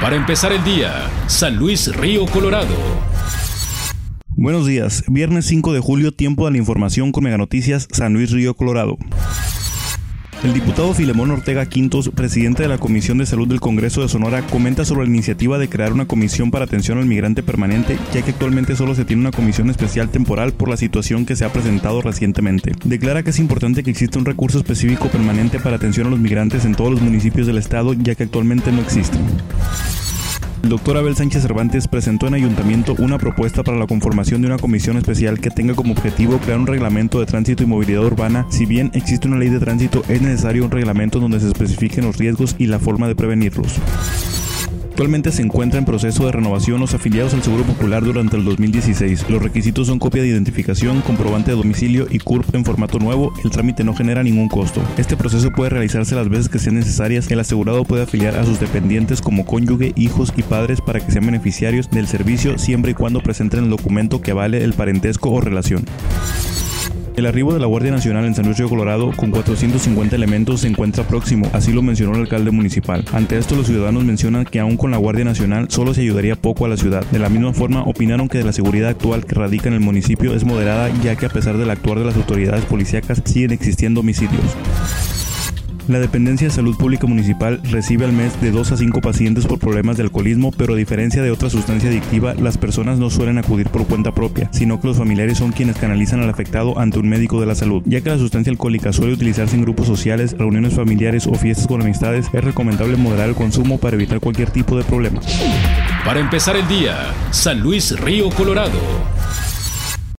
Para empezar el día, San Luis Río Colorado. Buenos días, viernes 5 de julio, tiempo de la información con Mega Noticias San Luis Río Colorado. El diputado Filemón Ortega Quintos, presidente de la Comisión de Salud del Congreso de Sonora, comenta sobre la iniciativa de crear una comisión para atención al migrante permanente, ya que actualmente solo se tiene una comisión especial temporal por la situación que se ha presentado recientemente. Declara que es importante que exista un recurso específico permanente para atención a los migrantes en todos los municipios del estado, ya que actualmente no existen. El doctor Abel Sánchez Cervantes presentó en ayuntamiento una propuesta para la conformación de una comisión especial que tenga como objetivo crear un reglamento de tránsito y movilidad urbana. Si bien existe una ley de tránsito, es necesario un reglamento donde se especifiquen los riesgos y la forma de prevenirlos. Actualmente se encuentra en proceso de renovación los afiliados al Seguro Popular durante el 2016. Los requisitos son copia de identificación, comprobante de domicilio y CURP en formato nuevo. El trámite no genera ningún costo. Este proceso puede realizarse las veces que sean necesarias. El asegurado puede afiliar a sus dependientes como cónyuge, hijos y padres para que sean beneficiarios del servicio siempre y cuando presenten el documento que vale el parentesco o relación. El arribo de la Guardia Nacional en San Luis Río Colorado con 450 elementos se encuentra próximo, así lo mencionó el alcalde municipal. Ante esto los ciudadanos mencionan que aún con la Guardia Nacional solo se ayudaría poco a la ciudad. De la misma forma opinaron que la seguridad actual que radica en el municipio es moderada ya que a pesar del actuar de las autoridades policíacas siguen existiendo homicidios. La Dependencia de Salud Pública Municipal recibe al mes de 2 a 5 pacientes por problemas de alcoholismo, pero a diferencia de otra sustancia adictiva, las personas no suelen acudir por cuenta propia, sino que los familiares son quienes canalizan al afectado ante un médico de la salud. Ya que la sustancia alcohólica suele utilizarse en grupos sociales, reuniones familiares o fiestas con amistades, es recomendable moderar el consumo para evitar cualquier tipo de problema. Para empezar el día, San Luis Río Colorado.